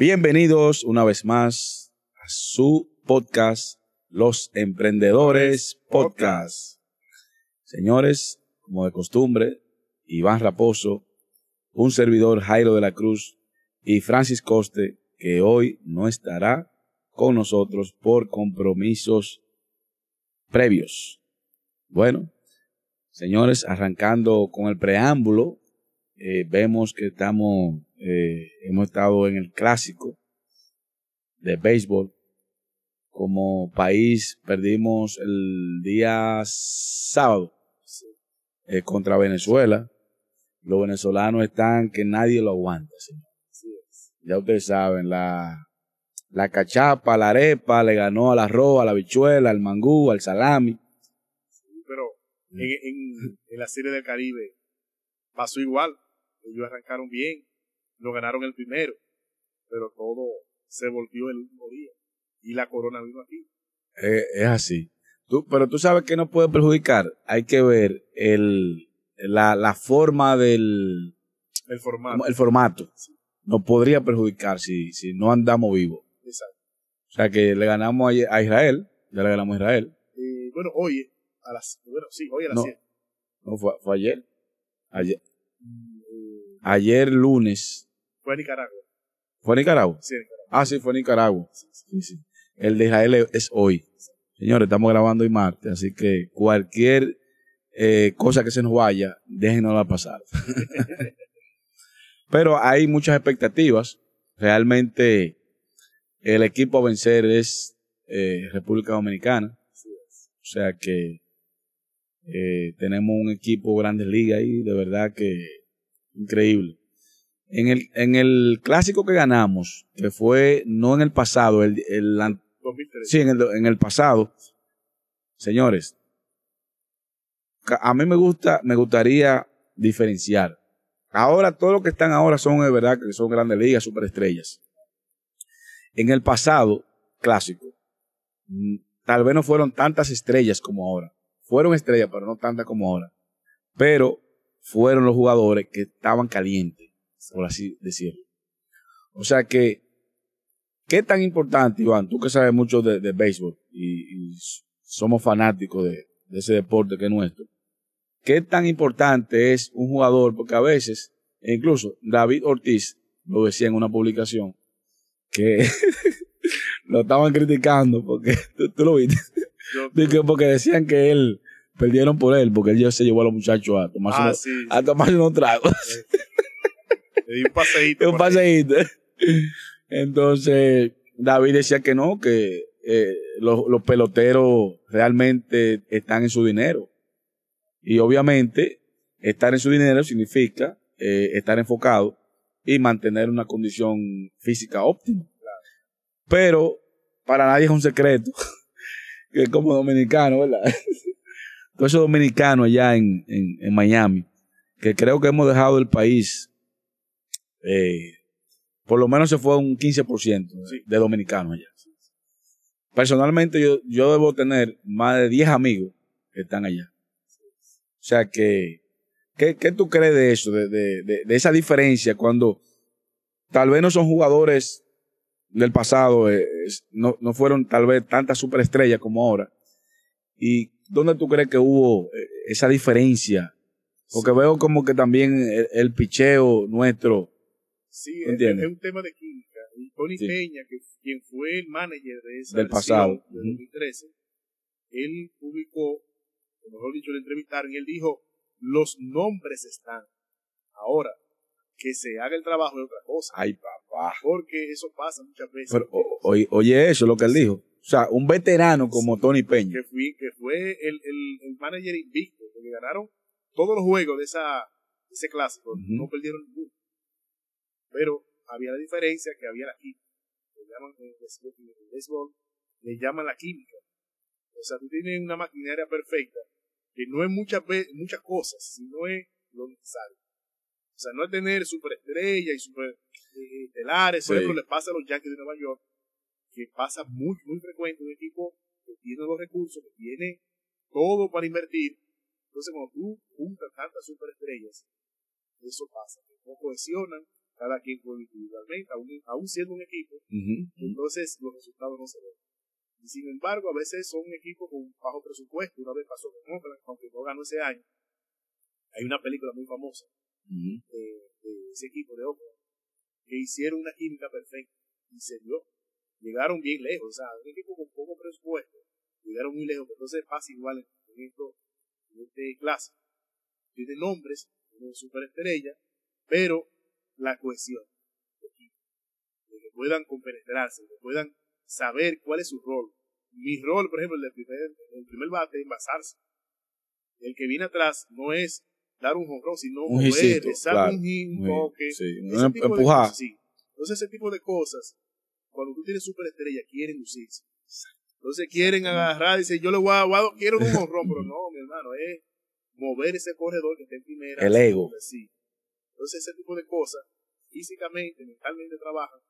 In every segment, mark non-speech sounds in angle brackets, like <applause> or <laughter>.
Bienvenidos una vez más a su podcast, Los Emprendedores Podcast. Señores, como de costumbre, Iván Raposo, un servidor Jairo de la Cruz y Francis Coste, que hoy no estará con nosotros por compromisos previos. Bueno, señores, arrancando con el preámbulo, eh, vemos que estamos, eh, hemos estado en el clásico de béisbol. Como país perdimos el día sábado eh, contra Venezuela. Los venezolanos están que nadie lo aguanta, señor. Ya ustedes saben, la, la cachapa, la arepa, le ganó al arroz, a la bichuela, al mangú, al salami. pero en, en, la serie del Caribe pasó igual. Ellos arrancaron bien, lo ganaron el primero, pero todo se volvió el último día. Y la corona vino aquí. Eh, es así. Tú, pero tú sabes que no puede perjudicar. Hay que ver el, la, la forma del... El formato. El formato. Nos podría perjudicar si, si no andamos vivos. Exacto. O sea que le ganamos a Israel, ya le ganamos a Israel. Eh, bueno, hoy, a las, bueno, sí, hoy a las 7. No, fue, fue, ayer. Ayer. Ayer lunes. Fue a Nicaragua. ¿Fue a Nicaragua? Sí, Nicaragua. Ah, sí, fue a Nicaragua. Sí, sí. El de Israel es hoy. Señores, estamos grabando hoy martes, así que cualquier eh, cosa que se nos vaya, déjenosla pasar. <laughs> Pero hay muchas expectativas. Realmente el equipo a vencer es eh, República Dominicana. O sea que eh, tenemos un equipo Grandes Ligas ahí, de verdad que increíble. En el, en el clásico que ganamos, que fue no en el pasado, el, el sí, en el, en el pasado, señores, a mí me gusta, me gustaría diferenciar. Ahora, todos los que están ahora son de verdad que son grandes ligas, superestrellas. En el pasado, clásico, mm, tal vez no fueron tantas estrellas como ahora. Fueron estrellas, pero no tantas como ahora. Pero fueron los jugadores que estaban calientes, por así decirlo. O sea que, ¿qué tan importante, Iván? Tú que sabes mucho de, béisbol y, somos fanáticos de, de ese deporte que es nuestro. ¿Qué tan importante es un jugador? Porque a veces, e incluso David Ortiz lo decía en una publicación, que <laughs> lo estaban criticando porque <laughs> tú, lo viste. porque decían que él perdieron por él porque él ya se llevó a los muchachos a tomarse, ah, unos, a unos tragos. Un paseíto. <laughs> un paseíto. Entonces, David decía que no, que eh, los, los, peloteros realmente están en su dinero. Y obviamente, estar en su dinero significa eh, estar enfocado y mantener una condición física óptima. Pero para nadie es un secreto <laughs> que como dominicano, ¿verdad? <laughs> Todos esos dominicanos allá en, en, Miami, que creo que hemos dejado el país, eh, por lo menos se fue un 15% de dominicanos allá. Personalmente yo, yo debo tener más de 10 amigos que están allá. O sea que, ¿qué, qué tú crees de eso, de, de, de, esa diferencia cuando tal vez no son jugadores del pasado, eh, no, no fueron tal vez tantas superestrellas como ahora? ¿Y dónde tú crees que hubo eh, esa diferencia? Porque veo como que también el, picheo nuestro. Sí, es, es, un tema de química. Tony Peña, que quien fue el manager de esa del pasado, de 2013, él publicó, o mejor dicho, le entrevistaron y él dijo, los nombres están. Ahora, que se haga el trabajo de otra cosa. Ay, papá. Porque eso pasa muchas veces. Pero, oye, eso, lo que él dijo. O sea, un veterano como Tony Peña. Que, fui, que fue el, el, el manager invicto, que ganaron todos los juegos de esa, ese clásico. No perdieron ninguno. Pero había la diferencia que había la química. Le llaman en el béisbol, le llaman la química. O sea, tú tienes una maquinaria perfecta que no es muchas muchas cosas, sino es lo necesario. O sea, no es tener superestrella y super eh, eso le pasa a los Yankees de Nueva York, que pasa muy, muy frecuente un equipo que tiene los recursos, que tiene todo para invertir. Entonces, cuando tú juntas tantas superestrellas, eso pasa, que no cohesionan, cada quien juega individualmente, aún, siendo un equipo, entonces los resultados no se ven. Y sin embargo, a veces son equipos con bajo presupuesto. Una vez pasó con Oakland, aunque no ganó ese año. Hay una película muy famosa de, ese equipo de Oakland que hicieron una química perfecta y se dio. Llegaron bien lejos, o sea, un equipo con poco presupuesto, llegaron muy lejos. Entonces pasa igual en, esto, en este clase. Tiene nombres, tiene superestrella, pero la cohesión de equipo, de que puedan compenetrarse, que puedan saber cuál es su rol. Mi rol, por ejemplo, el, del primer, el primer bate es envasarse. El que viene atrás no es dar un jonrón, sino un mover, claro, un toque, sí, empujar. sí. Entonces, ese tipo de cosas, cuando tú tienes superestrella, quieren lucirse. Entonces quieren agarrar y decir, yo le voy a, voy quiero un jonrón, pero no, <laughs> mi hermano, es mover ese corredor que está en primera. El ego. Sí. Entonces, ese tipo de cosas, físicamente, mentalmente trabajan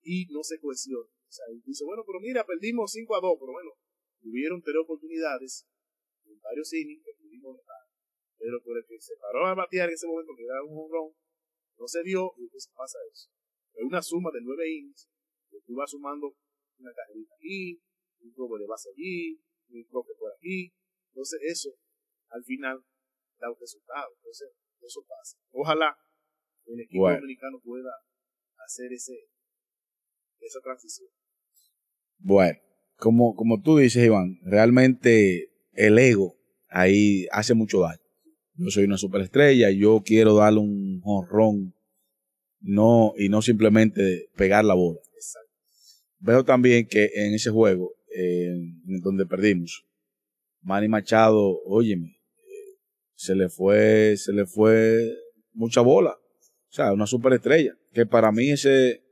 y no se cohesionan. O sea, dice, bueno, pero mira, perdimos 5 a 2, pero bueno, tuvieron tres oportunidades en varios innings que pudimos. Pero por el que se paró a batear en ese momento, que era un honrón, no se dio, y entonces pasa eso. Es una suma de nueve innings, que tú vas sumando una carrerita aquí, un robo de base allí, un toque por aquí. Entonces eso, al final, da un resultado. Entonces, eso pasa. Ojalá el equipo dominicano pueda hacer ese esa transición. Bueno, como, como tú dices, Iván, realmente el ego ahí hace mucho daño. Yo soy una superestrella, yo quiero darle un honrón no, y no simplemente pegar la bola. Veo también que en ese juego, en donde perdimos, Manny Machado, óyeme, se le fue, se le fue mucha bola. O sea, una superestrella. Que para mí ese,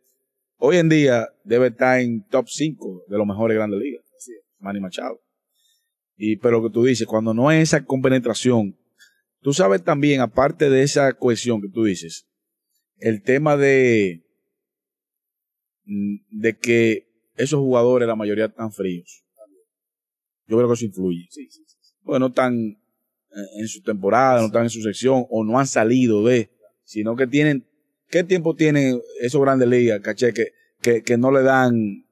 hoy en día debe estar en top 5 de los mejores grandes ligas. Manny Machado. Y, pero lo que tú dices, cuando no hay esa compenetración, tú sabes también, aparte de esa cohesión que tú dices, el tema de, de que esos jugadores, la mayoría están fríos. Yo creo que eso influye. Sí, sí, Porque no están en su temporada, no están en su sección, o no han salido de, sino que tienen ¿Qué tiempo tienen esos grandes ligas, caché, que, que, que no le dan,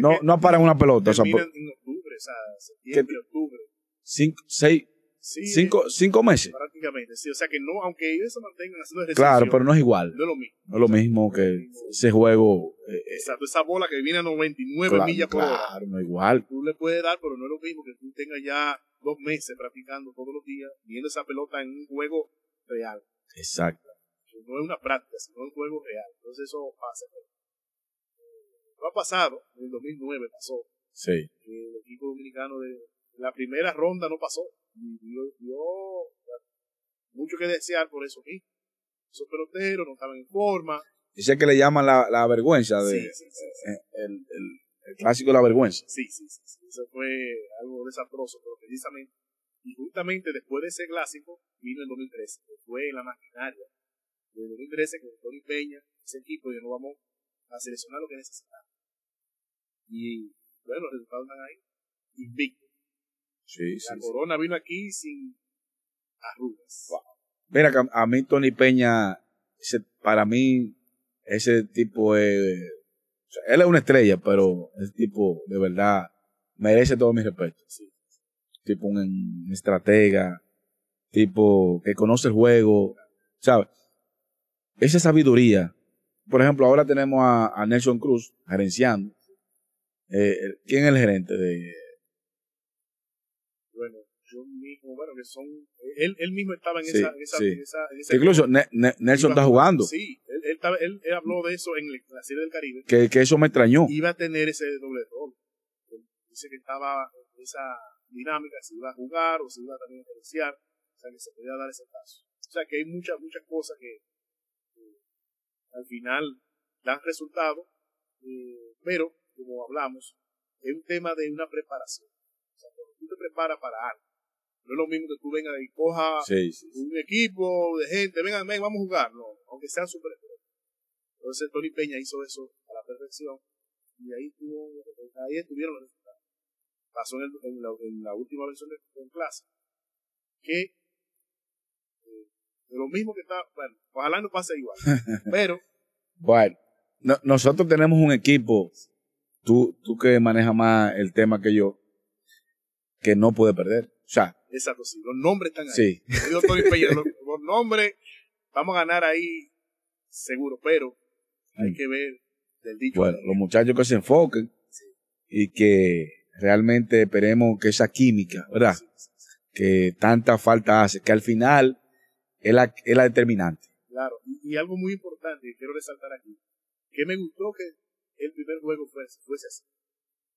no, no paran una pelota? O sea, en octubre, o sea, septiembre, octubre. Cinco, seis, cinco, cinco meses. Prácticamente, sí. O sea que no, aunque ellos se mantengan haciendo ejercicio. Claro, pero no es igual. No es lo mismo. No es lo mismo que ese juego. Eh, eh, Exacto, esa bola que viene a 99 millas por hora. Claro, no es igual. Tú le puedes dar, pero no es lo mismo que tú tengas ya dos meses practicando todos los días, viendo esa pelota en un juego real. Exacto no es una práctica, sino un juego real. Entonces eso pasa. Lo ha pasado, en el 2009 pasó. Sí. El equipo dominicano de la primera ronda no pasó. Y dio, mucho que desear por eso aquí. Esos peloteros no estaban en forma. Dice que le llaman la, la vergüenza de eh, el, el, el, clásico de la vergüenza. Sí, sí, sí, Eso fue algo desastroso, pero precisamente. Y justamente después de ese clásico vino el 2013, que fue la maquinaria de 2013 con Tony Peña, ese equipo, y no vamos a seleccionar lo que necesitamos. Y bueno, los resultados están ahí, invicto. Sí, la corona vino aquí sin arrugas. Mira, a mí Tony Peña, ese, para mí, ese tipo es. él es una estrella, pero ese tipo de verdad merece todo mi respeto. Sí. Tipo un, estratega, tipo que conoce el juego, ¿sabes? Esa sabiduría. Por ejemplo, ahora tenemos a, Nelson Cruz gerenciando. Eh, ¿Quién es el gerente de...? Bueno, yo mismo, bueno, que son... Él, él mismo estaba en, esa, en, esa, en, esa, Incluso Nelson está jugando. Sí, él, él, estaba, él, habló de eso en la Serie del Caribe. Que, que eso me extrañó. Iba a tener ese doble rol. dice que estaba en esa dinámica, si iba a jugar o si iba también a gerenciar. O sea, que se podía dar ese paso. O sea, que hay muchas, muchas cosas que, al final dan resultado, eh, pero como hablamos, es un tema de una preparación. O sea, cuando tú te preparas para algo, no es lo mismo que tú vengas y cojas un equipo de gente, vengan, ven, vamos a jugar, no, aunque sean super Entonces Tony Peña hizo eso a la perfección y ahí tuvo, ahí estuvieron los resultados. Pasó en, en, la, última versión de, clase que lo mismo que está, bueno, ojalá no pase igual, <laughs> pero Bueno, nosotros tenemos un equipo, tú, tú que manejas más el tema que yo, que no puede perder. O sea, Exacto, sí. Los nombres están ahí. Sí. los, los, nombres, vamos a ganar ahí seguro, pero hay que ver del dicho. Bueno, los muchachos que se enfoquen y que realmente esperemos que esa química, ¿verdad? que tanta falta hace, que al final es la, es la determinante. Claro, y, algo muy importante que quiero resaltar aquí, que me gustó que el primer juego fuese, fuese así.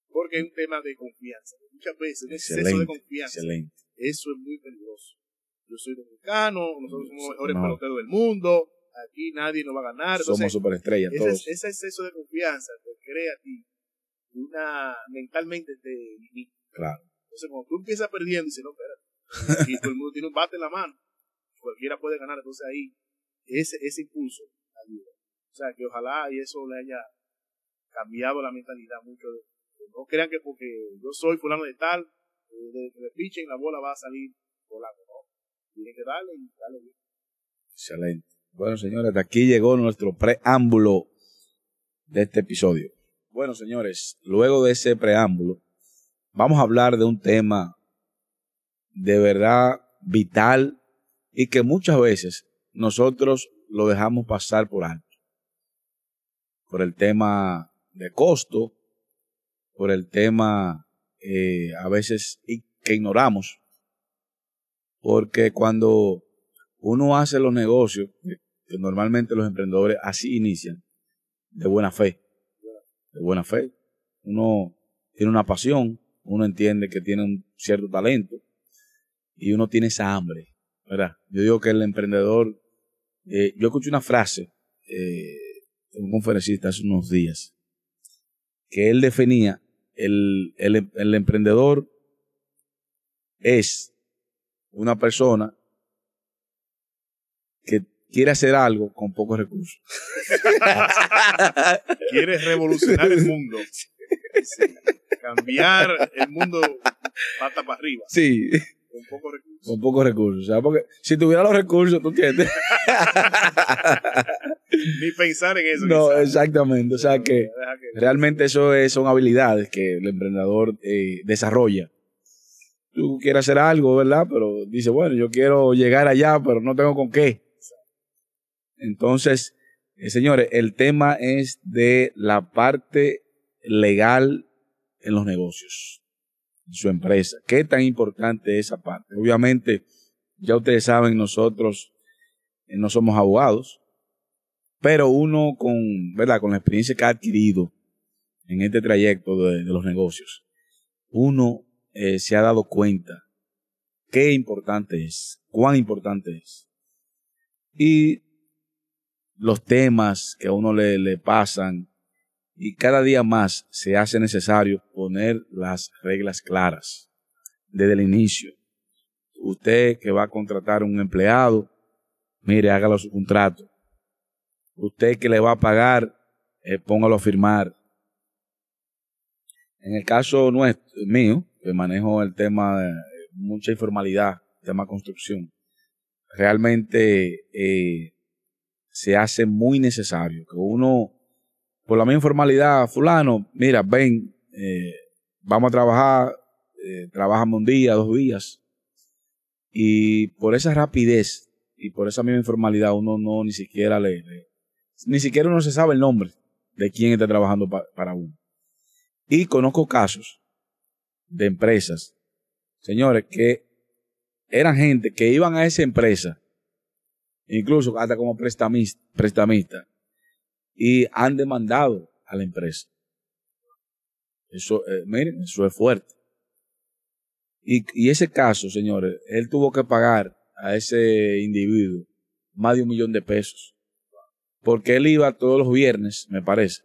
Porque es un tema de confianza. Muchas veces, un exceso de confianza. Excelente. Eso es muy peligroso. Yo soy dominicano, nosotros somos los mejores peloteros del mundo, aquí nadie nos va a ganar. somos superestrellas todos. Ese exceso de confianza te crea a ti una, mentalmente te limita. Claro. Entonces cuando tú empiezas perdiendo, dices, no, espérate. y todo el mundo tiene un bate en la mano. Cualquiera puede ganar. Entonces ahí, ese, ese impulso ayuda. O sea, que ojalá y eso le haya cambiado la mentalidad mucho. no crean que porque yo soy fulano de tal, de que me pichen la bola va a salir volando. No. Tiene que darle y darle bien. Excelente. Bueno, señores, de aquí llegó nuestro preámbulo de este episodio. Bueno, señores, luego de ese preámbulo, vamos a hablar de un tema de verdad vital y que muchas veces nosotros lo dejamos pasar por alto. Por el tema de costo, por el tema eh, a veces que ignoramos. Porque cuando uno hace los negocios, que normalmente los emprendedores así inician, de buena fe, de buena fe. Uno tiene una pasión, uno entiende que tiene un cierto talento y uno tiene esa hambre, ¿verdad? Yo digo que el emprendedor, eh, yo escuché una frase eh, de un conferencista hace unos días, que él definía, el, el, el emprendedor es una persona que quiere hacer algo con pocos recursos. <laughs> quiere revolucionar el mundo. <laughs> Cambiar el mundo pata para arriba. Sí. Con pocos recursos. Con pocos recursos. ¿sabes? Porque si tuviera los recursos, tú entiendes. <laughs> Ni pensar en eso. No, exactamente. O sea que, realmente eso son habilidades que el emprendedor eh, desarrolla. Tú quieres hacer algo, ¿verdad? Pero dice, bueno, yo quiero llegar allá, pero no tengo con qué. Entonces, eh, señores, el tema es de la parte legal en los negocios, su empresa. ¿Qué tan importante es esa parte? Obviamente, ya ustedes saben, nosotros eh, no somos abogados, pero uno con, ¿verdad? con la experiencia que ha adquirido en este trayecto de, los negocios, uno eh, se ha dado cuenta qué importante es, cuán importante es. Y los temas que a uno le, le pasan y cada día más se hace necesario poner las reglas claras desde el inicio. Usted que va a contratar un empleado, mire, hágalo su contrato. Usted que le va a pagar, eh, póngalo a firmar. En el caso nuestro, mío, que manejo el tema de mucha informalidad, tema construcción, realmente eh, se hace muy necesario que uno, por la misma informalidad, fulano, mira, ven, eh, vamos a trabajar, eh, trabajamos un día, dos días, y por esa rapidez y por esa misma informalidad uno no ni siquiera le, ni siquiera uno se sabe el nombre de quién está trabajando para uno. Y conozco casos de empresas, señores, que eran gente que iban a esa empresa incluso hasta como prestamista, y han demandado a la empresa. Eso, eh, miren, eso es fuerte. Y, y ese caso, señores, él tuvo que pagar a ese individuo más de un millón de pesos. Porque él iba todos los viernes, me parece.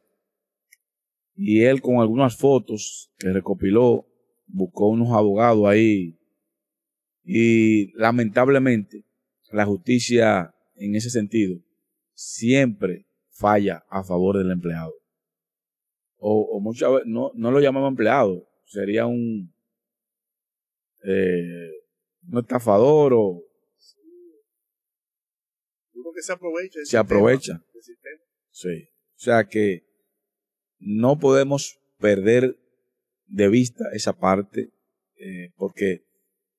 Y él con algunas fotos que recopiló, buscó unos abogados ahí. Y lamentablemente, la justicia en ese sentido siempre falla a favor del empleado. O, muchas veces no, no lo llamamos empleado, sería un, eh, un estafador o... que se aprovecha. Se aprovecha. Sí. O sea que no podemos perder de vista esa parte eh, porque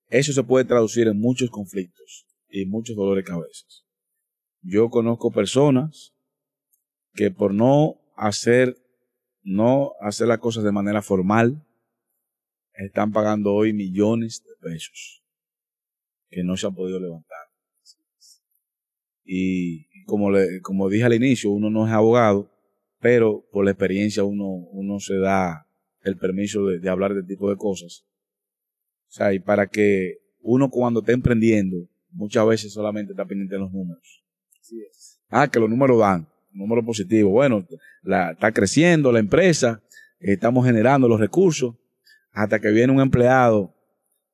eso se puede traducir en muchos conflictos y muchos dolores de cabeza. Yo conozco personas que por no hacer, no hacer las cosas de manera formal, están pagando hoy millones de pesos que no se han podido levantar. Y como, le, como dije al inicio, uno no es abogado, pero por la experiencia uno, uno se da el permiso de, de hablar de este tipo de cosas. O sea, y para que uno cuando está emprendiendo, muchas veces solamente está pendiente de los números. Ah, que los números dan, números positivos. Bueno, la, está creciendo la empresa, estamos generando los recursos, hasta que viene un empleado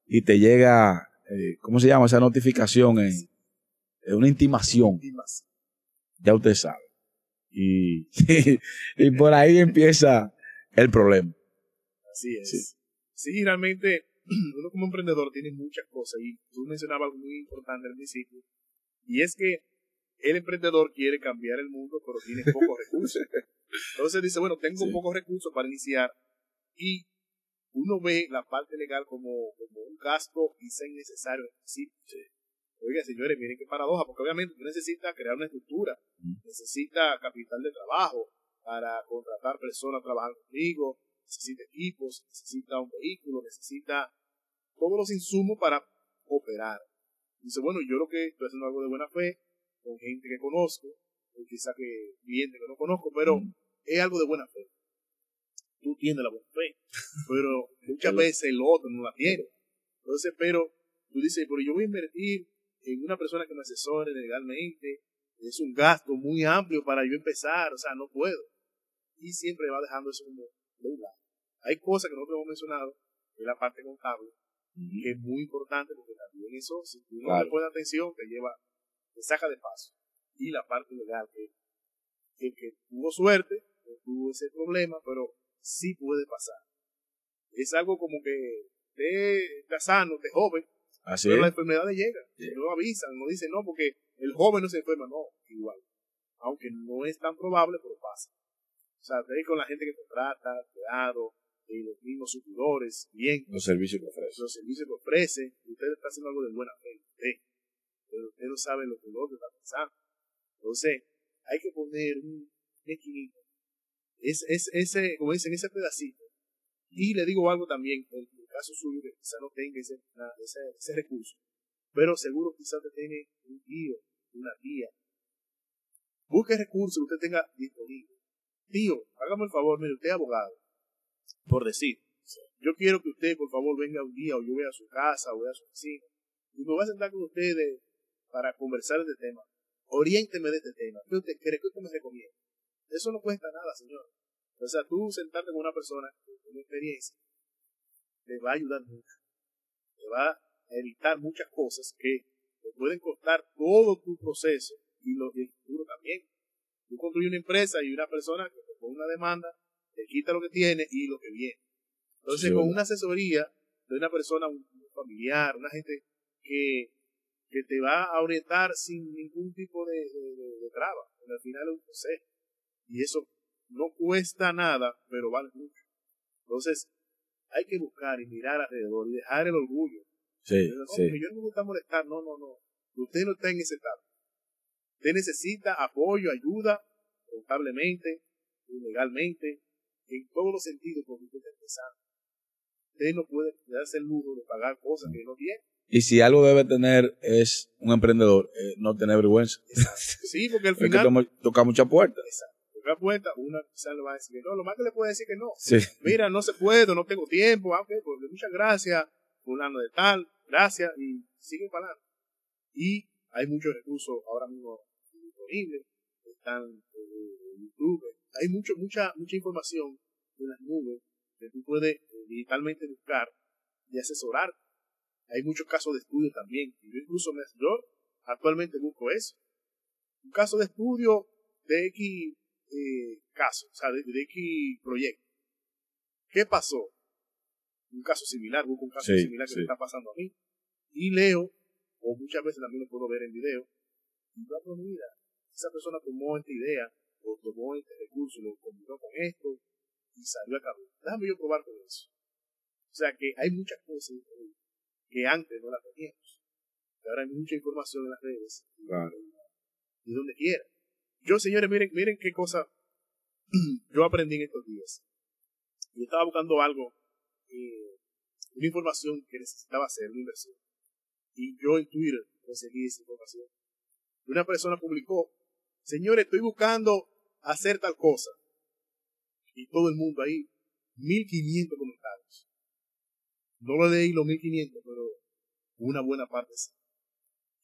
y te llega, eh, ¿cómo se llama esa notificación? En, una intimación. Ya usted sabe. Y, <laughs> y, por ahí empieza el problema. Así es. Sí. realmente <clears throat> uno como emprendedor tiene muchas cosas y tú mencionabas algo muy importante al principio y es que el emprendedor quiere cambiar el mundo pero tiene pocos <laughs> recursos. Entonces dice, bueno, tengo pocos recursos para iniciar y uno ve la parte legal como, como un gasto quizá innecesario. Sí, Oiga, señores, miren qué paradoja, porque obviamente tú necesitas crear una estructura, necesita capital de trabajo para contratar personas a trabajar contigo, necesita equipos, necesita un vehículo, necesita todos los insumos para operar. Dice, bueno, yo lo que estoy haciendo algo de buena fe, con gente que conozco, o quizá que cliente que no conozco, pero es algo de buena fe. Tú tienes la buena fe, <laughs> pero muchas veces el otro no la tiene. Entonces, pero tú dices, pero yo voy a invertir en una persona que me asesore legalmente, es un gasto muy amplio para yo empezar, o sea, no puedo. Y siempre va dejando eso como de un lado. Hay cosas que nosotros hemos mencionado, que es la parte contable, que es muy importante porque también eso, si tú no le pones atención, te lleva, saca de paso. Y la parte legal, que el que tuvo suerte, no tuvo ese problema, pero sí puede pasar. Es algo como que te está sano, te joven, Así pero las enfermedades llegan, no avisan, no dicen no, porque el joven no se enferma, no, igual. Aunque no es tan probable, pero pasa. O sea, te con la gente que contrata, cuidado, y los mismos suplidores, bien. Los servicios que ofrece. Los servicios que ofrece, usted está haciendo algo de buena fe, pero usted no sabe lo que el otro está pensando. Entonces, hay que poner un equilibrio. Es, es, ese, como dicen, ese pedacito. Y le digo algo también, el, caso suyo que quizá no tenga ese, ese, recurso, pero seguro quizás te tiene un tío, una tía. Busque recursos que usted tenga disponible. Tío, hágame el favor, mire, usted es abogado, por decir. Yo quiero que usted, por favor, venga un día o yo voy a su casa o voy a su oficina y me voy a sentar con ustedes para conversar de este tema. Oriénteme de este tema. ¿Qué usted cree? que usted me recomienda? Eso no cuesta nada, señor. O sea, tú sentarte con una persona tiene experiencia te va a ayudar mucho. Te va a evitar muchas cosas que te pueden costar todo tu proceso y lo el futuro también. Tú construyes una empresa y una persona que te pone una demanda, te quita lo que tiene y lo que viene. Entonces, con una asesoría de una persona, un familiar, una gente que, que te va a orientar sin ningún tipo de, de, traba. al final es un consejo. Y eso no cuesta nada, pero vale mucho. Entonces, hay que buscar y mirar alrededor y dejar el orgullo. Sí, no, sí. Yo no me gusta molestar, no, no, no. Usted no está en ese estado. Usted necesita apoyo, ayuda, contablemente, legalmente, en todos los sentidos, porque usted está empezando. Usted no puede darse el lujo de pagar cosas que no tiene. Y si algo debe tener es un emprendedor, eh, no tener vergüenza. Sí, porque al <laughs> final. que toca muchas puertas. Exacto la puerta, una quizás le va a decir que no. Lo más que le puede decir que no. Mira, no se puede, no tengo tiempo. Ah, pues muchas gracias, fulano de tal, gracias, y sigue para adelante. Y hay muchos recursos ahora mismo disponibles. Están en YouTube. Hay mucho, mucha, mucha información en las nubes que tú puedes eh, digitalmente buscar y asesorar. Hay muchos casos de estudio también. Y yo incluso me, yo actualmente busco eso. Un caso de estudio de X eh, caso, o sea, de, X proyecto. ¿Qué pasó? Un caso similar, busco un caso similar que me está pasando a mí. Y leo, o muchas veces también lo puedo ver en video, y yo mira, esa persona tomó esta idea, o tomó este recurso, lo combinó con esto y salió a cabo. Déjame yo probar con eso. O sea que hay muchas cosas que antes no las teníamos. Ahora hay mucha información en las redes. Claro. Y donde quiera. Yo, señores, miren, miren qué cosa <clears throat> yo aprendí en estos días. Yo estaba buscando algo, eh, una información que necesitaba hacer, una inversión. Y yo en Twitter conseguí esa información. Una persona publicó, señores, estoy buscando hacer tal cosa. Y todo el mundo ahí, 1500 comentarios. No lo leí los 1500, pero una buena parte sí.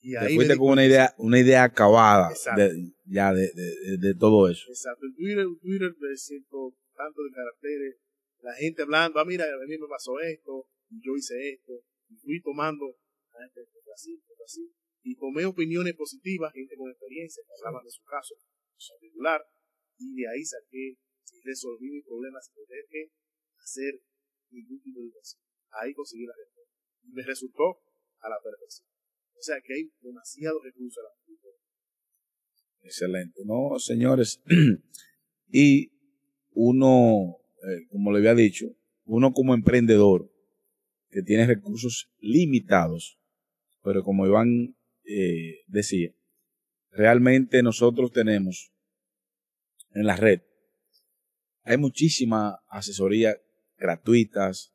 Y ahí Te fuiste con una idea, una idea acabada de, ya de, de, de, todo eso. Exacto. En Twitter, Twitter me siento tanto de caracteres, la gente hablando, ah, mira, a mí me pasó esto, y yo hice esto, y fui tomando, ah, este, este, así, así, y tomé opiniones positivas, gente con experiencia que hablaban de su caso particular, y de ahí saqué y resolví mi problema sin tener que hacer ningún tipo de educación. Ahí conseguí la respuesta. Me resultó a la perfección. O sea que hay demasiado recursos a la Excelente. No, señores. <clears throat> y uno, eh, como le había dicho, uno como emprendedor que tiene recursos limitados, pero como Iván eh, decía, realmente nosotros tenemos en la red, hay muchísima asesoría gratuitas,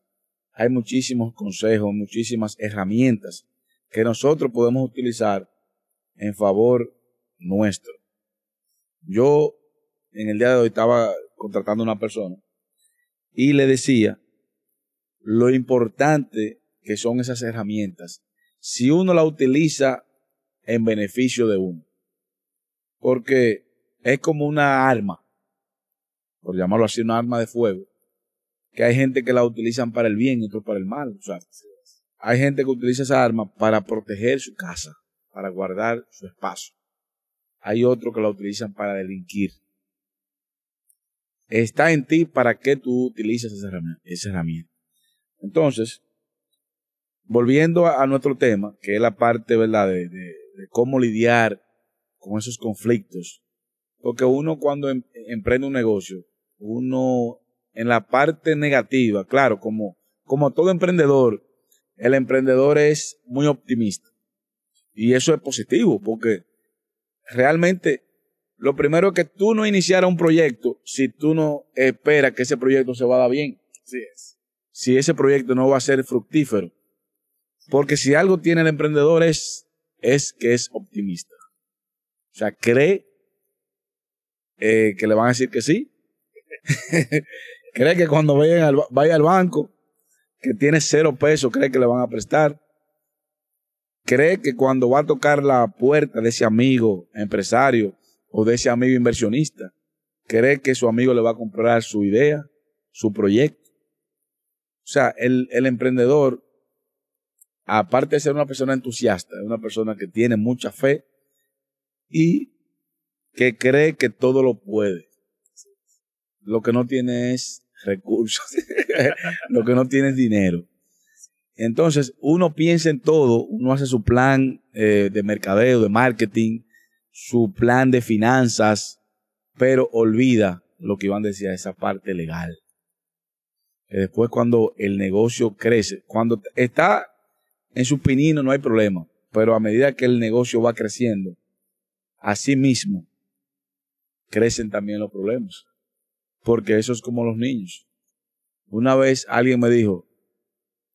hay muchísimos consejos, muchísimas herramientas que nosotros podemos utilizar en favor nuestro. Yo en el día de hoy estaba contratando a una persona y le decía lo importante que son esas herramientas si uno la utiliza en beneficio de uno. Porque es como una arma, por llamarlo así, una arma de fuego, que hay gente que la utilizan para el bien y otros para el mal. O sea, hay gente que utiliza esa arma para proteger su casa, para guardar su espacio. Hay otros que la utilizan para delinquir. Está en ti para que tú utilices esa herramienta. Entonces, volviendo a, nuestro tema, que es la parte ¿verdad? De, de, cómo lidiar con esos conflictos. Porque uno cuando em, emprende un negocio, uno en la parte negativa, claro, como, como todo emprendedor, el emprendedor es muy optimista. Y eso es positivo, porque realmente lo primero es que tú no iniciaras un proyecto si tú no esperas que ese proyecto se va a dar bien. Sí es. Si ese proyecto no va a ser fructífero. Porque si algo tiene el emprendedor es, es que es optimista. O sea, cree eh, que le van a decir que sí. <laughs> cree que cuando vaya al, banco que tiene cero pesos cree que le van a prestar. Cree que cuando va a tocar la puerta de ese amigo empresario o de ese amigo inversionista, cree que su amigo le va a comprar su idea, su proyecto. O sea, el, el emprendedor, aparte de ser una persona entusiasta, es una persona que tiene mucha fe y que cree que todo lo puede. Lo que no tiene es recursos, <laughs> lo que no tiene es dinero. Entonces, uno piensa en todo, uno hace su plan eh, de mercadeo, de marketing, su plan de finanzas, pero olvida lo que Iván decía, esa parte legal. después cuando el negocio crece, cuando está en su pinino no hay problema, pero a medida que el negocio va creciendo, así mismo crecen también los problemas porque eso es como los niños. Una vez alguien me dijo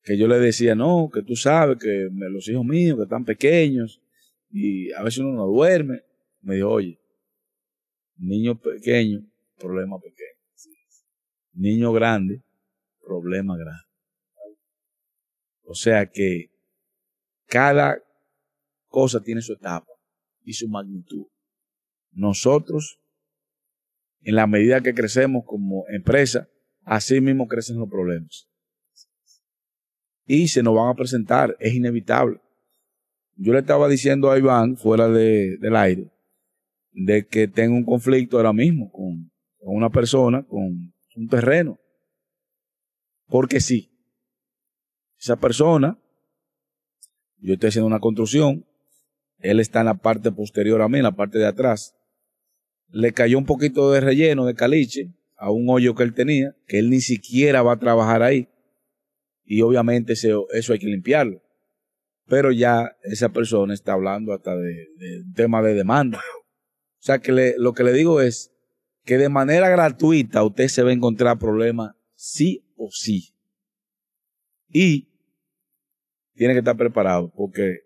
que yo le decía, no, que tú sabes que los hijos míos que están pequeños y a veces uno no duerme. Me dijo, oye, niño pequeño, problema pequeño. Niño grande, problema grande. O sea que cada cosa tiene su etapa y su magnitud. Nosotros en la medida que crecemos como empresa, así mismo crecen los problemas. Y se nos van a presentar, es inevitable. Yo le estaba diciendo a Iván, fuera de, del aire, de que tengo un conflicto ahora mismo con, con una persona, con un terreno. Porque sí, esa persona, yo estoy haciendo una construcción, él está en la parte posterior a mí, en la parte de atrás, le cayó un poquito de relleno de caliche a un hoyo que él tenía, que él ni siquiera va a trabajar ahí. Y obviamente eso, hay que limpiarlo. Pero ya esa persona está hablando hasta de, tema de demanda. O sea que lo que le digo es que de manera gratuita usted se va a encontrar problemas sí o sí. Y tiene que estar preparado porque,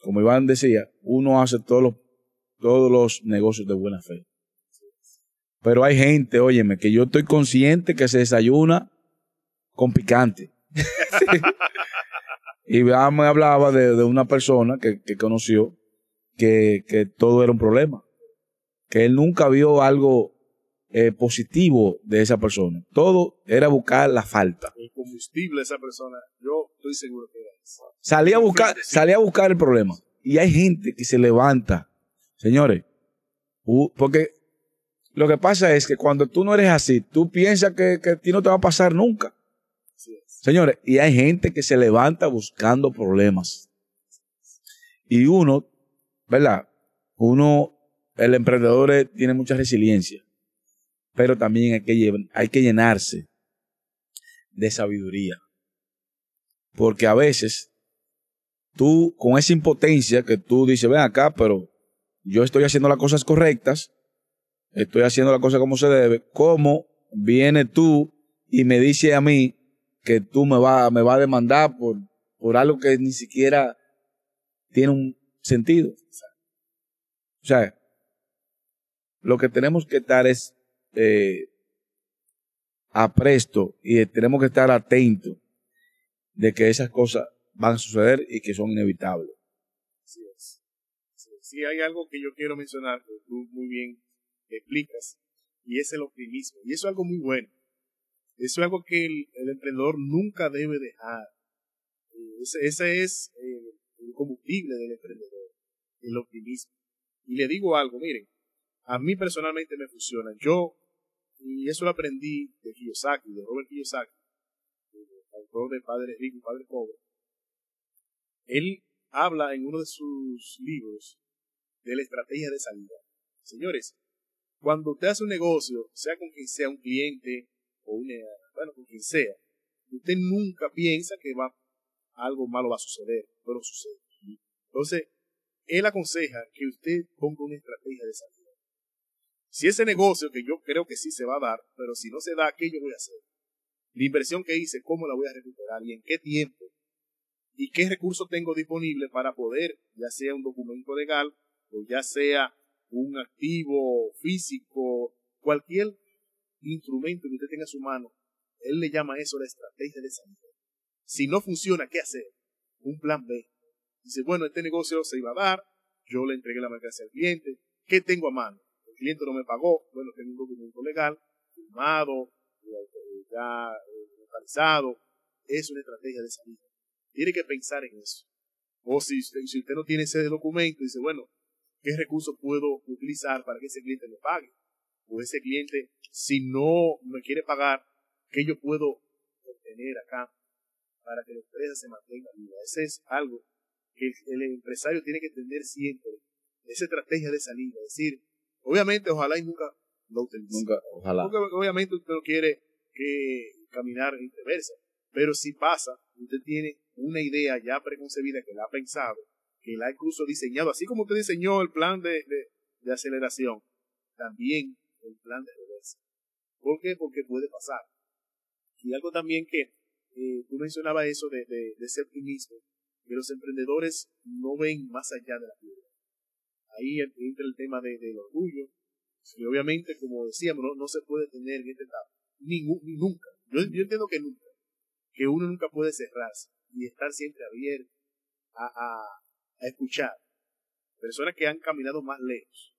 como Iván decía, uno hace todos los, todos los negocios de buena fe. Pero hay gente, óyeme, que yo estoy consciente que se desayuna con picante. <laughs> y me hablaba de, una persona que, conoció que, todo era un problema. Que él nunca vio algo eh, positivo de esa persona. Todo era buscar la falta. El combustible de esa persona, yo estoy seguro que era eso. Salía a buscar, salía a buscar el problema. Y hay gente que se levanta. Señores, porque lo que pasa es que cuando tú no eres así, tú piensas que, que a ti no te va a pasar nunca. Señores, y hay gente que se levanta buscando problemas. Y uno, ¿verdad? Uno, el emprendedor tiene mucha resiliencia, pero también hay que, hay que llenarse de sabiduría. Porque a veces tú, con esa impotencia que tú dices, ven acá, pero yo estoy haciendo las cosas correctas, estoy haciendo la cosa como se debe, ¿cómo viene tú y me dice a mí que tú me vas me va a demandar por, por algo que ni siquiera tiene un sentido? O sea, lo que tenemos que estar es eh, apresto y tenemos que estar atentos de que esas cosas van a suceder y que son inevitables. Así es. Sí, hay algo que yo quiero mencionar, tú muy bien explicas, y es el optimismo. Y eso es algo muy bueno. Eso es algo que el, emprendedor nunca debe dejar. Eh, ese, es eh, el combustible del emprendedor, el optimismo. Y le digo algo, miren, a mí personalmente me funciona. Yo, y eso lo aprendí de Kiyosaki, de Robert Kiyosaki, autor de Padre Rico y Padre Pobre. Él habla en uno de sus libros de la estrategia de salida. Señores, cuando usted hace un negocio, sea con quien sea un cliente o una, bueno, con quien sea, usted nunca piensa que va algo malo va a suceder, pero sucede. Entonces, él aconseja que usted ponga una estrategia de salida. Si ese negocio, que yo creo que sí se va a dar, pero si no se da, ¿qué yo voy a hacer? La inversión que hice, ¿cómo la voy a recuperar? ¿Y en qué tiempo? ¿Y qué recursos tengo disponibles para poder, ya sea un documento legal o ya sea un activo físico, cualquier instrumento que usted tenga en su mano, él le llama eso la estrategia de salida. Si no funciona, ¿qué hacer? Un plan B. Dice, bueno, este negocio se iba a dar, yo le entregué la mercancía al cliente, ¿qué tengo a mano? El cliente no me pagó, bueno, tengo un documento legal, firmado, ya eh, localizado, es una estrategia de salida. Tiene que pensar en eso. O si usted, si usted no tiene ese documento, dice, bueno, qué recursos puedo utilizar para que ese cliente me pague. O ese cliente, si no me quiere pagar, ¿qué yo puedo obtener acá para que la empresa se mantenga viva? Ese es algo que el empresario tiene que tener siempre, esa estrategia de salida. Es decir, obviamente, ojalá y nunca lo utilice. Nunca, ojalá. Porque obviamente usted no quiere que caminar en reversa. Pero si pasa, usted tiene una idea ya preconcebida que la ha pensado que la incluso diseñado, así como usted diseñó el plan de, de, aceleración, también el plan de reversa. ¿Por qué? Porque puede pasar. Y algo también que eh, tú mencionabas eso de, de, de ser optimismo, que los emprendedores no ven más allá de la piedra. Ahí entra el tema de, del orgullo, y obviamente, como decíamos, no, se puede tener en esta etapa, ni, nunca. Yo, yo entiendo que nunca, que uno nunca puede cerrarse y estar siempre abierto a, a, a escuchar. Personas que han caminado más lejos.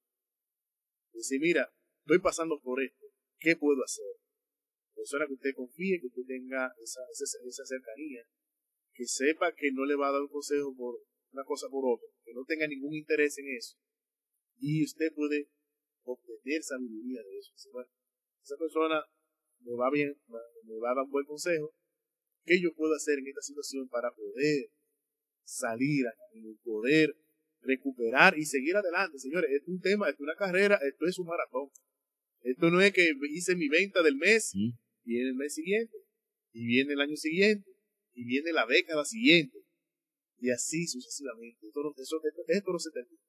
Decir, mira, estoy pasando por esto, ¿qué puedo hacer? Personas que usted confíe, que usted tenga esa, esa, cercanía, que sepa que no le va a dar un consejo por una cosa por otra, que no tenga ningún interés en eso. Y usted puede obtener sabiduría de eso. Bueno, esa persona me va bien, me va a dar un buen consejo. ¿Qué yo puedo hacer en esta situación para poder salir y poder recuperar y seguir adelante, señores. Esto es un tema, esto es una carrera, esto es un maratón. Esto no es que hice mi venta del mes, y viene el mes siguiente, y viene el año siguiente, y viene la década siguiente, y así sucesivamente. Esto no, esto no se termina.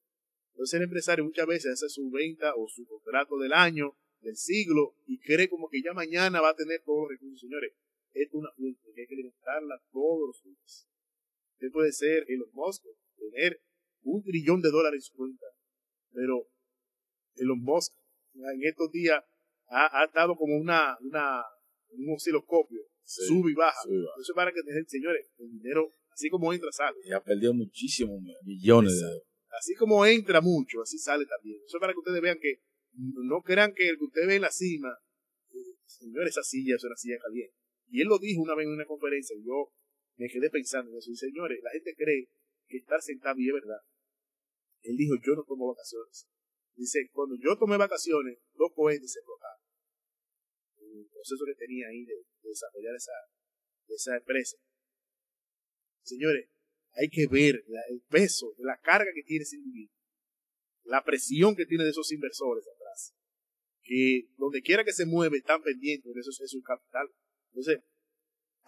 Entonces el empresario muchas veces hace su venta o su contrato del año, del siglo, y cree como que ya mañana va a tener todos los recursos. Señores, esto es una fuente que hay que alimentarla todos los días. Usted puede ser Elon Musk, tener un trillón de dólares en su cuenta, pero Elon Musk en estos días ha, estado como una, una, un osciloscopio, sube y baja. Eso es para que, señores, el dinero, así como entra, sale. Y ha perdido muchísimos millones de dólares. Así como entra mucho, así sale también. Eso es para que ustedes vean que no crean que el que usted ve en la cima, señores, esa silla es una silla caliente. Y él lo dijo una vez en una conferencia, y yo me quedé pensando en eso. Y señores, la gente cree que estar sentado, y es verdad. Él dijo, yo no tomo vacaciones. Dice, cuando yo tomé vacaciones, dos cohetes se explotaron. El proceso que tenía ahí de, desarrollar esa, esa empresa. Señores, hay que ver el peso, la carga que tiene ese individuo, la presión que tiene de esos inversores atrás, que donde quiera que se mueve están pendientes de eso es su capital. Entonces,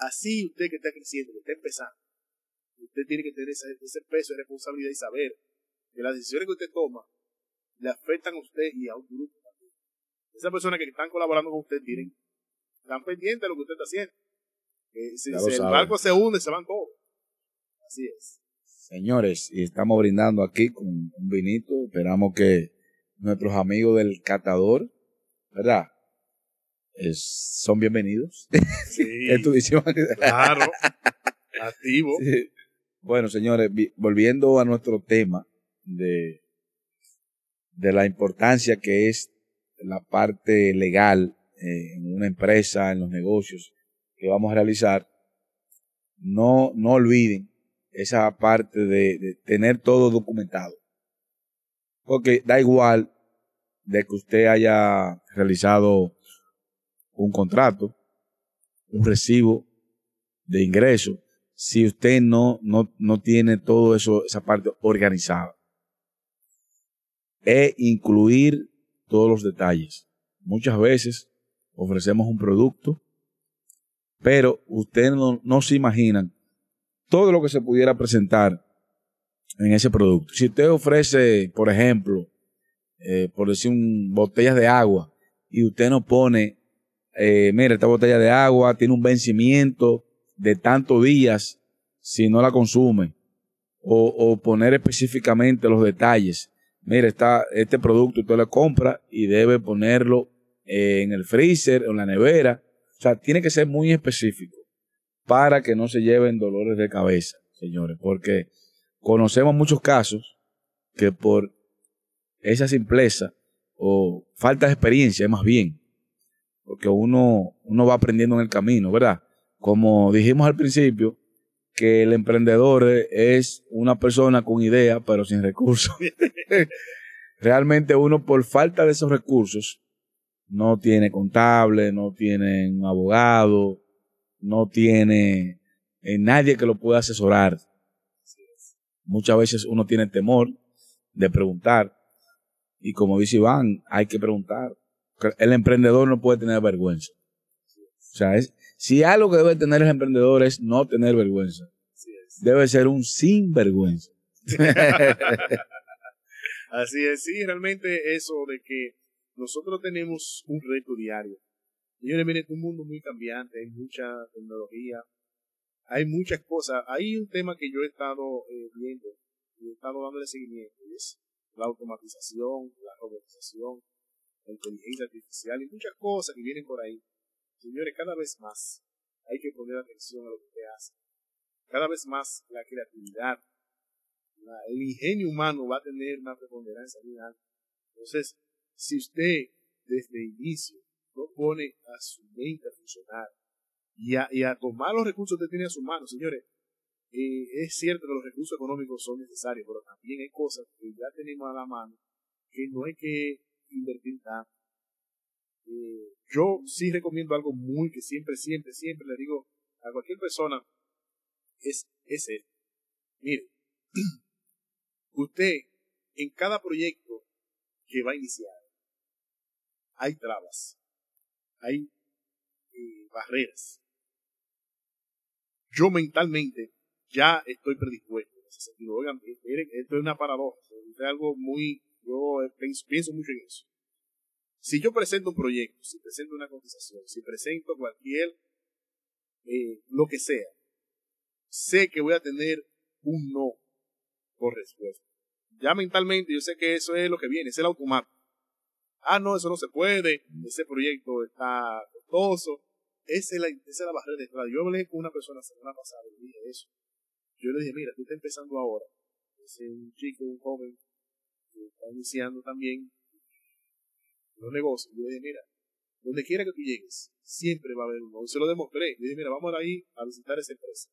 así usted que está creciendo, que está empezando, usted tiene que tener ese, ese peso de responsabilidad y saber que las decisiones que usted toma le afectan a usted y a un grupo también. Esas personas que están colaborando con usted tienen, están pendientes de lo que usted está haciendo. si, el barco se hunde, se van todos. Así es. Señores, y estamos brindando aquí con un vinito. Esperamos que nuestros amigos del catador, ¿verdad? Son bienvenidos. Sí. <laughs> claro. <laughs> Activo. Bueno, señores, volviendo a nuestro tema de de la importancia que es la parte legal eh, en una empresa, en los negocios que vamos a realizar, no, no olviden esa parte de, tener todo documentado. Porque da igual de que usted haya realizado un contrato, un recibo de ingreso, si usted no, no, no tiene todo eso, esa parte organizada e incluir todos los detalles. Muchas veces ofrecemos un producto, pero ustedes no, se imaginan todo lo que se pudiera presentar en ese producto. Si usted ofrece, por ejemplo, eh, por decir, un, botellas de agua y usted no pone, eh, mira, esta botella de agua tiene un vencimiento de tantos días si no la consume, o, poner específicamente los detalles. Mire, está este producto usted lo compra y debe ponerlo eh, en el freezer o en la nevera. O sea, tiene que ser muy específico para que no se lleven dolores de cabeza, señores, porque conocemos muchos casos que por esa simpleza o falta de experiencia, más bien, porque uno, uno va aprendiendo en el camino, ¿verdad? Como dijimos al principio, que el emprendedor es una persona con idea, pero sin recursos. <laughs> Realmente uno por falta de esos recursos no tiene contable, no tiene un abogado, no tiene eh, nadie que lo pueda asesorar. Muchas veces uno tiene temor de preguntar y como dice Iván, hay que preguntar. El emprendedor no puede tener vergüenza. O sea, es, si algo que debe tener el emprendedor es no tener vergüenza. Debe ser un sinvergüenza. <laughs> Así es, sí, realmente eso de que nosotros tenemos un reto diario. Señores, miren, es un mundo muy cambiante, hay mucha tecnología, hay muchas cosas. Hay un tema que yo he estado eh, viendo y he estado dándole seguimiento, y es la automatización, la robotización, la inteligencia artificial y muchas cosas que vienen por ahí. Señores, cada vez más hay que poner atención a lo que usted hace. Cada vez más la creatividad, el ingenio humano va a tener una preponderancia. Entonces, si usted desde el inicio no pone a su mente a funcionar y a, tomar los recursos que tiene a su mano, señores, eh, es cierto que los recursos económicos son necesarios, pero también hay cosas que ya tenemos a la mano que no hay que invertir tanto. Eh, yo sí recomiendo algo muy que siempre, siempre, siempre le digo a cualquier persona, es, es Mire, <clears throat> usted en cada proyecto que va a iniciar hay trabas, hay eh, barreras. Yo mentalmente ya estoy predispuesto esto es una paradoja, es algo muy, yo pienso mucho en eso. Si yo presento un proyecto, si presento una cotización, si presento cualquier, eh, lo que sea, sé que voy a tener un no por respuesta. Ya mentalmente yo sé que eso es lo que viene, es el automático. Ah, no, eso no se puede, ese proyecto está costoso. Esa es la, esa barrera de entrada. Yo hablé con una persona la semana pasada y dije eso. Yo le dije, mira, tú estás empezando ahora. Es un chico, un joven, que está iniciando también los negocios. Yo le dije, mira, donde quiera que tú llegues, siempre va a haber uno. Se lo demostré. Le dije, mira, vamos a ir a visitar esa empresa.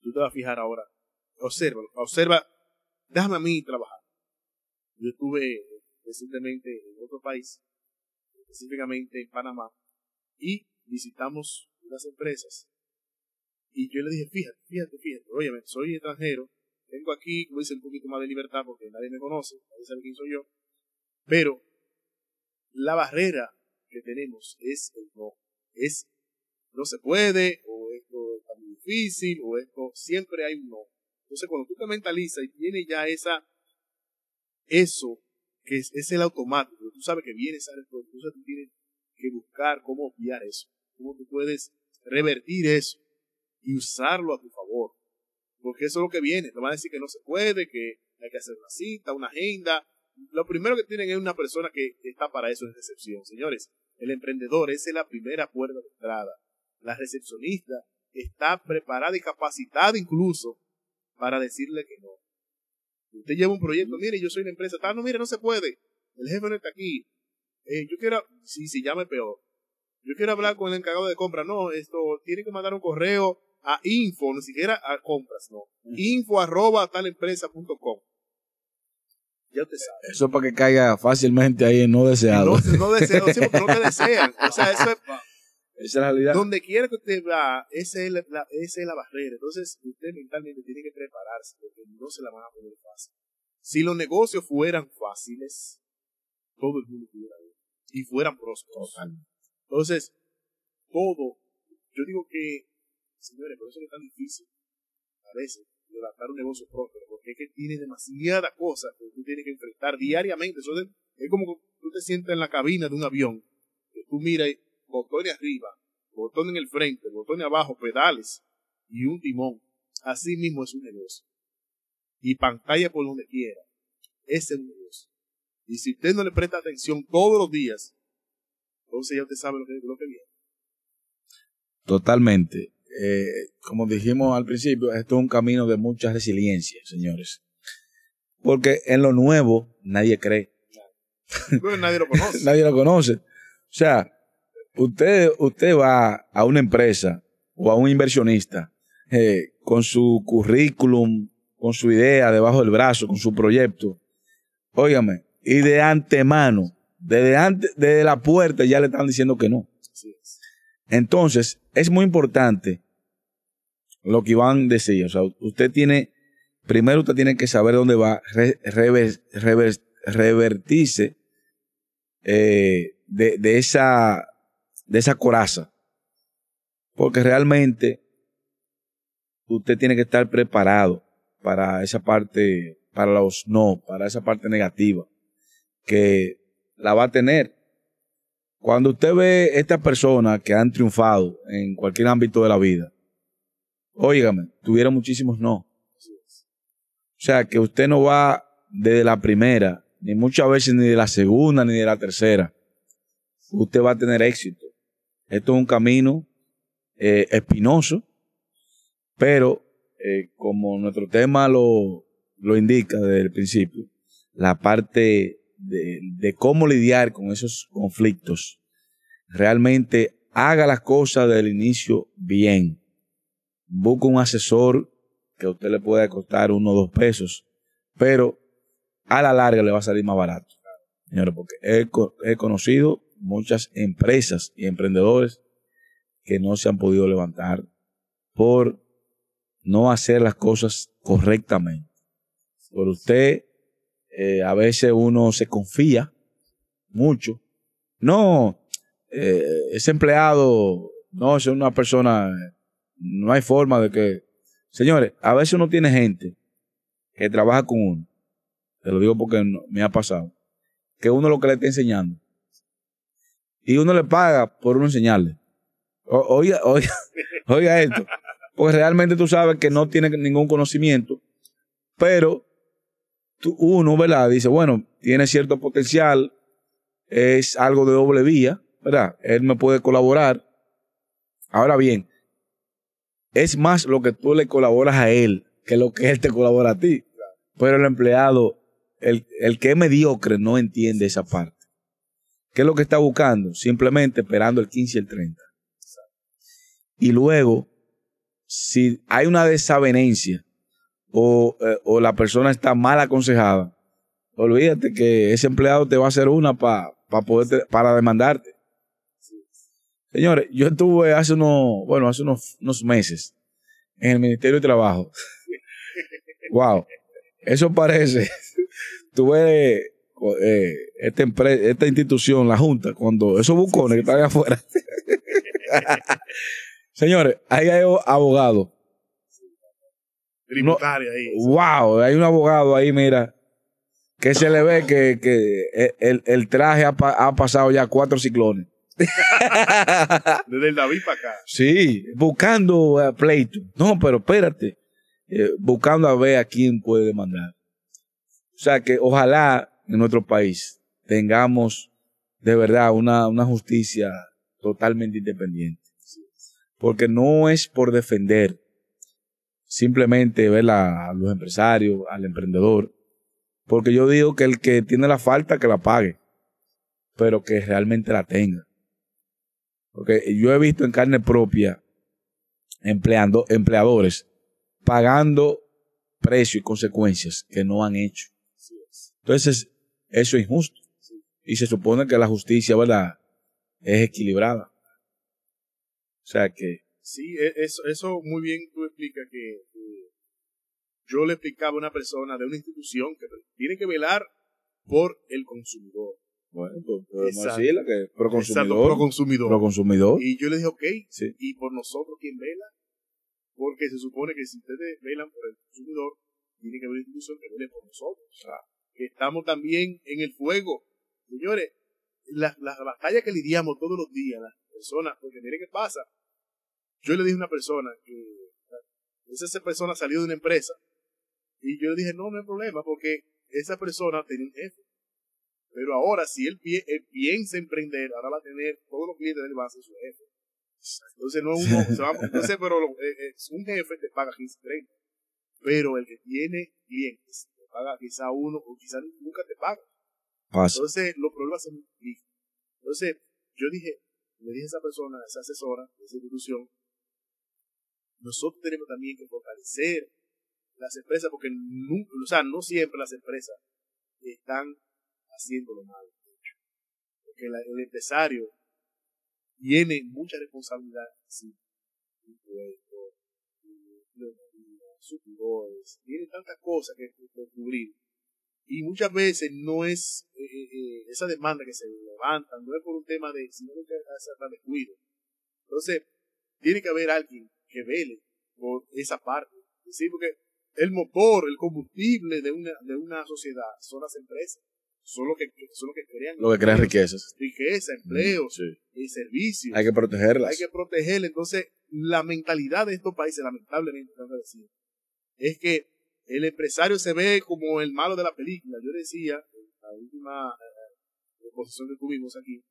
Tú te vas a fijar ahora. Observa, observa. Déjame a mí trabajar. Yo estuve recientemente en otro país, específicamente en Panamá, y visitamos unas empresas. Y yo le dije, fíjate, fíjate, fíjate, oye, soy extranjero, tengo aquí, como dice, un poquito más de libertad porque nadie me conoce, nadie sabe quién soy yo, pero la barrera que tenemos es el no. Es no se puede, o esto está muy difícil, o esto siempre hay un no. Entonces, cuando tú te mentalizas y tienes ya esa, eso, que es, el automático, tú sabes que viene esa respuesta, entonces tú tienes que buscar cómo obviar eso, cómo tú puedes revertir eso y usarlo a tu favor. Porque eso es lo que viene. Te van a decir que no se puede, que hay que hacer una cita, una agenda, lo primero que tienen es una persona que está para eso en recepción. Señores, el emprendedor es la primera puerta de entrada. La recepcionista está preparada y capacitada incluso para decirle que no. Usted lleva un proyecto, mire, yo soy una empresa, tal, no, mire, no se puede. El jefe no está aquí. Eh, yo quiero, si se llame peor. Yo quiero hablar con el encargado de compra. No, esto tiene que mandar un correo a info, ni siquiera a compras, no. Info arroba talempresa.com. Ya usted sabe. Eso para que caiga fácilmente ahí en no deseado. No, no deseado, sí, porque no te desean. O sea, eso es. <laughs> Esa es la realidad. Donde quiera que usted va, esa es la, esa es la barrera. Entonces, usted mentalmente tiene que prepararse porque no se la van a poner fácil. Si los negocios fueran fáciles, todo el mundo pudiera ir. Y fueran prósperos. Entonces, todo. Yo digo que, señores, por eso es tan difícil. A veces, levantar un negocio próspero, porque es que tiene demasiadas cosas que tú tienes que enfrentar diariamente. Eso es, como que tú te sientas en la cabina de un avión, tú miras botones arriba, botón en el frente, botones abajo, pedales y un timón. Así mismo es un negocio. Y pantalla por donde quiera. Ese es un negocio. Y si usted no le presta atención todos los días, entonces ya usted sabe lo que, lo que viene. Totalmente. Eh, como dijimos al principio, esto es un camino de mucha resiliencia, señores. Porque en lo nuevo nadie cree. nadie lo conoce. <laughs> nadie lo conoce. O sea, usted, usted va a una empresa o a un inversionista eh, con su currículum, con su idea debajo del brazo, con su proyecto. Óigame, y de antemano, desde, antes, desde la puerta ya le están diciendo que no. Entonces, es muy importante lo que Iván decía. O sea, usted tiene, primero usted tiene que saber dónde va, revertirse eh, de, esa, de esa coraza. Porque realmente usted tiene que estar preparado para esa parte, para los no, para esa parte negativa, que la va a tener. Cuando usted ve estas personas que han triunfado en cualquier ámbito de la vida, óigame, tuvieron muchísimos no. O sea, que usted no va desde la primera, ni muchas veces ni de la segunda, ni de la tercera. Usted va a tener éxito. Esto es un camino eh, espinoso, pero eh, como nuestro tema lo, lo indica desde el principio, la parte de, cómo lidiar con esos conflictos, realmente haga las cosas del inicio bien. Busque un asesor que a usted le pueda costar uno o dos pesos, pero a la larga le va a salir más barato. Señores, porque he, he conocido muchas empresas y emprendedores que no se han podido levantar por no hacer las cosas correctamente. Por usted, eh, a veces uno se confía mucho. No, eh, ese empleado, no, es una persona, no hay forma de que... Señores, a veces uno tiene gente que trabaja con uno, te lo digo porque me ha pasado, que uno lo que le está enseñando. Y uno le paga por uno enseñarle. oiga, oiga, <laughs> oiga esto. Porque realmente tú sabes que no tiene ningún conocimiento, pero uno, ¿verdad? Dice, bueno, tiene cierto potencial, es algo de doble vía, ¿verdad? Él me puede colaborar. Ahora bien, es más lo que tú le colaboras a él que lo que él te colabora a ti. Pero el empleado, el, el que es mediocre, no entiende esa parte. ¿Qué es lo que está buscando? Simplemente esperando el 15 y el 30. Y luego, si hay una desavenencia o, eh, o la persona está mal aconsejada, olvídate que ese empleado te va a hacer una para poder para demandarte. Señores, yo estuve hace unos, bueno, hace unos, unos meses en el Ministerio de Trabajo. <laughs> wow. Eso parece. Tuve eh, esta, esta institución, la Junta, cuando esos bucones que están allá afuera. <laughs> Señores, ahí hay abogados. Tributario ahí. Wow, hay un abogado ahí, mira, que se le ve que, que el, el traje ha, ha pasado ya cuatro ciclones. <laughs> Desde el David para acá. Sí, buscando uh, pleito. No, pero espérate. Eh, buscando a ver a quién puede demandar. O sea que ojalá en nuestro país tengamos de verdad una, una justicia totalmente independiente. Porque no es por defender simplemente ver a los empresarios, al emprendedor. Porque yo digo que el que tiene la falta, que la pague. Pero que realmente la tenga. Porque yo he visto en carne propia empleando, empleadores pagando precio y consecuencias que no han hecho. Entonces, eso es injusto. Y se supone que la justicia, ¿verdad? Es equilibrada. O sea que... Sí, e, eso, eso muy bien tú explicas que, yo le explicaba a una persona de una institución que tiene que velar por el consumidor. Bueno, pues decirle que pro consumidor, pro consumidor. Pro consumidor. Y yo le dije, ok, y por nosotros, ¿quién vela? Porque se supone que si ustedes velan por el consumidor, tiene que haber una institución que vele por nosotros. Que estamos también en el fuego. Señores, la, la batalla que lidiamos todos los días, las personas, porque mire qué pasa. Yo le dije a una persona que esa persona salió de una empresa y yo le dije, no, no hay problema, porque esa persona tenía un jefe. Pero ahora, si él, piensa emprender, ahora va a tener todos los clientes del base su jefe. Entonces, no uno, se va, entonces, pero eh, eh, un jefe te paga 15, 30. Pero el que tiene clientes paga quizá uno o quizá nunca te paga. Entonces los problemas se multiplican. Entonces yo dije, le dije a esa persona, a esa asesora de esa institución, nosotros tenemos también que fortalecer las empresas porque nunca, o sea, no siempre las empresas están haciendo lo malo. Porque el empresario tiene mucha responsabilidad, sí, supidores, tiene tantas cosas que, cubrir. Y muchas veces no es eh, eh, eh, esa demanda que se levanta, no es por un tema de, sino que de descuido. Entonces, tiene que haber alguien que vele por esa parte. ¿sí? Porque el motor, el combustible de una, de una sociedad son las empresas. Son los que, son que crean. Lo que crean riquezas. Riqueza, empleo y servicios. Hay que protegerlas. Hay que protegerlas. Entonces, la mentalidad de estos países, lamentablemente, decir, es que el empresario se ve como el malo de la película. Yo decía, en la última eh, exposición que tuvimos aquí,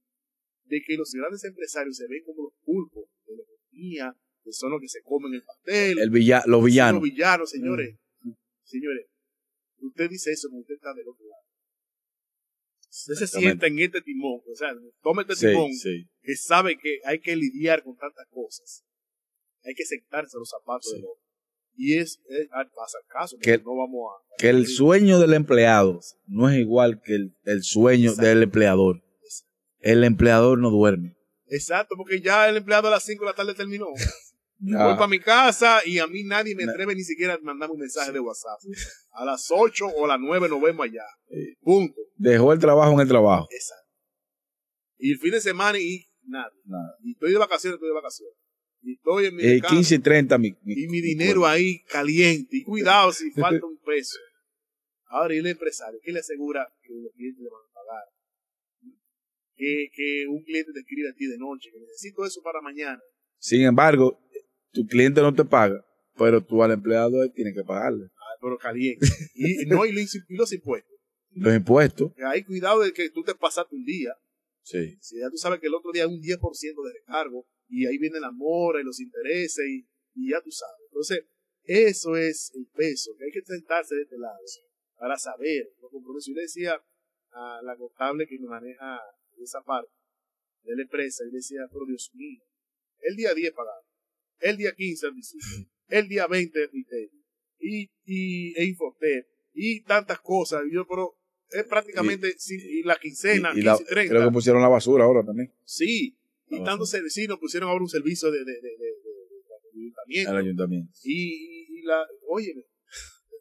de que los grandes empresarios se ven como los pulpos de la economía, que son los que se comen el pastel. El villa, los villanos. Los villanos, señores. Mm. Señores, usted dice eso, pero usted está del otro lado. Usted se sienta en este timón, o sea, tome este timón que sabe que hay que lidiar con tantas cosas. Hay que sentarse a los zapatos de los y es, pasa caso, que, no vamos a, que el sueño del empleado no es igual que el, el sueño del empleador. El empleador no duerme. Exacto, porque ya el empleado a las 5 de la tarde terminó. <laughs> Voy para mi casa y a mí nadie me atreve ni siquiera a mandarme un mensaje de WhatsApp. A las 8 o a las 9 nos vemos allá. Punto. Dejó el trabajo en el trabajo. Exacto. Y el fin de semana y nada. Y estoy de vacaciones, estoy de vacaciones. Y estoy en mi eh, 15 y 30 mi, Y mi dinero ahí caliente. Y cuidado si <laughs> falta un peso. Ahora, y el empresario, ¿qué le asegura que los clientes le van a pagar? Que, que un cliente te escribe a ti de noche, que necesito eso para mañana. Sin embargo, tu cliente no te paga, pero tú al empleado tienes que pagarle. Ah, pero caliente. y, no, y los, impuestos. Los impuestos. hay cuidado de que tú te pasaste un día. Sí. Si ya tú sabes que el otro día hay un 10% de recargo y ahí viene la mora y los intereses y, y, ya tú sabes. Entonces, eso es el peso, que hay que sentarse de este lado para saber los compromisos. Yo le decía a la contable que me maneja esa parte de la empresa, y le decía, pero Dios mío, el día 10 pagado, el día 15 es el día 20 es y, y e Infotep, y tantas cosas. Yo, pero es prácticamente y, la quincena, y, 15, 30. Creo que pusieron la basura ahora también. Sí, y tantos servicios pusieron ahora un servicio de, de, de, ayuntamiento. ayuntamiento. Y, y, la, oye,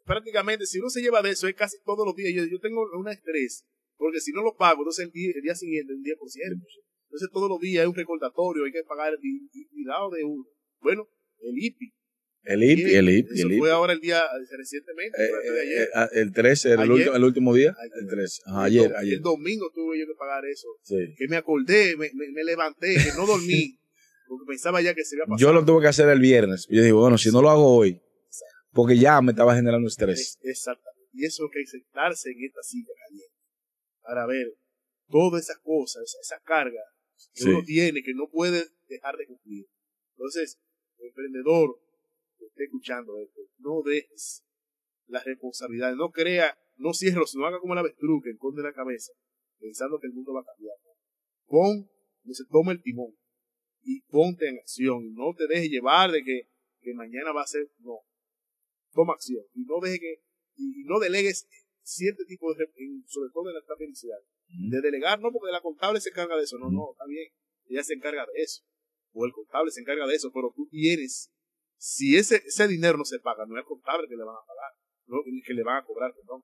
prácticamente si uno se lleva de eso es casi todos los días. Yo, yo tengo un estrés, porque si no lo pago, entonces el día, el día siguiente un 10%. Entonces todos los días hay un recordatorio, hay que pagar el cuidado de uno. Bueno, el IPI. El IPI, el IPI. Eso el fue ahora el día, recientemente, eh, de ayer. Eh, el 13, el, último, el último día. El 13. ayer, ayer. El domingo tuve yo que pagar eso. Sí. Que me acordé, me, me, levanté, que no dormí. <laughs> porque pensaba ya que se iba a pasar. Yo lo tuve que hacer el viernes. Yo digo, bueno, si no lo hago hoy, porque ya me estaba generando estrés. Exactamente. Y eso que hay que sentarse en esta silla caliente para ver todas esas cosas, esa carga que uno tiene que no puede dejar de cumplir. Entonces, el emprendedor que esté escuchando esto, no dejes las responsabilidades, no crea, no cierres, no haga como la avestruz que esconde la cabeza, pensando que el mundo va a cambiar. Pon, se toma el timón y ponte en acción. No te dejes llevar de que, que mañana va a ser, no. Toma acción y no deje que, y no delegues cierto tipo de, sobre todo en la inicial. De delegar, no, porque la contable se encarga de eso, no, no, está bien, ella se encarga de eso o el contable se encarga de eso, pero tú tienes, si ese, ese dinero no se paga, no es el contable que le van a pagar, no, que le van a cobrar, perdón.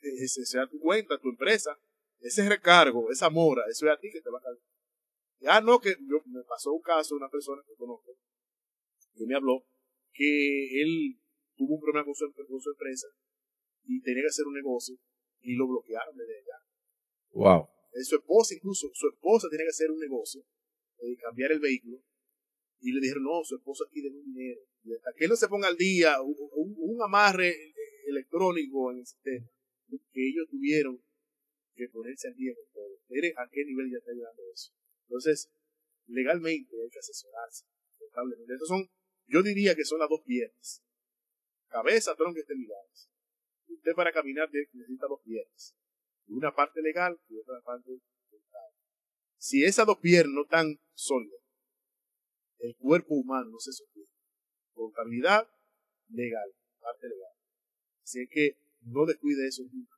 Ese sea tu cuenta, tu empresa, ese recargo, esa mora, eso es a ti que te va a caer. Ya no, que yo, me pasó un caso de una persona que conozco, que me habló, que él tuvo un problema con su, con su empresa y tenía que hacer un negocio y lo bloquearon desde allá. Wow. Su esposa, incluso, su esposa tiene que hacer un negocio eh, cambiar el vehículo. Y le dijeron, no, su esposo aquí tiene un dinero. Y hasta que él no se ponga al día, un, amarre eh, electrónico en el sistema, que ellos tuvieron que ponerse al día con todo. A qué nivel ya está llegando eso. Entonces, legalmente hay que asesorarse. Son, yo diría que son las dos piernas. Cabeza, tronco y extremidades. Usted para caminar necesita dos piernas. Una parte legal y otra parte si esas dos piernas no están sólidas, el cuerpo humano no se sostiene. Contabilidad legal, parte legal. Así que no descuide eso nunca.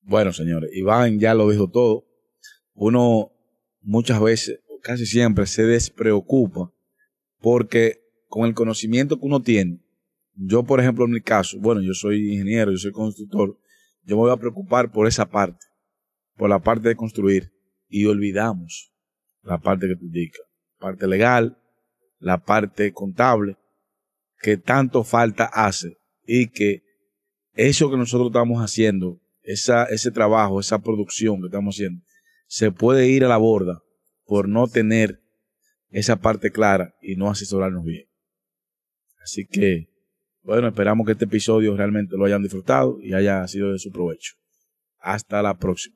Bueno, señores, Iván ya lo dijo todo. Uno muchas veces, casi siempre, se despreocupa porque con el conocimiento que uno tiene, yo por ejemplo en mi caso, bueno, yo soy ingeniero, yo soy constructor, yo me voy a preocupar por esa parte, por la parte de construir y olvidamos la parte que tú indicas, la parte legal, la parte contable, que tanto falta hace y que eso que nosotros estamos haciendo, esa, ese trabajo, esa producción que estamos haciendo, se puede ir a la borda por no tener esa parte clara y no asesorarnos bien. Así que, bueno, esperamos que este episodio realmente lo hayan disfrutado y haya sido de su provecho. Hasta la próxima.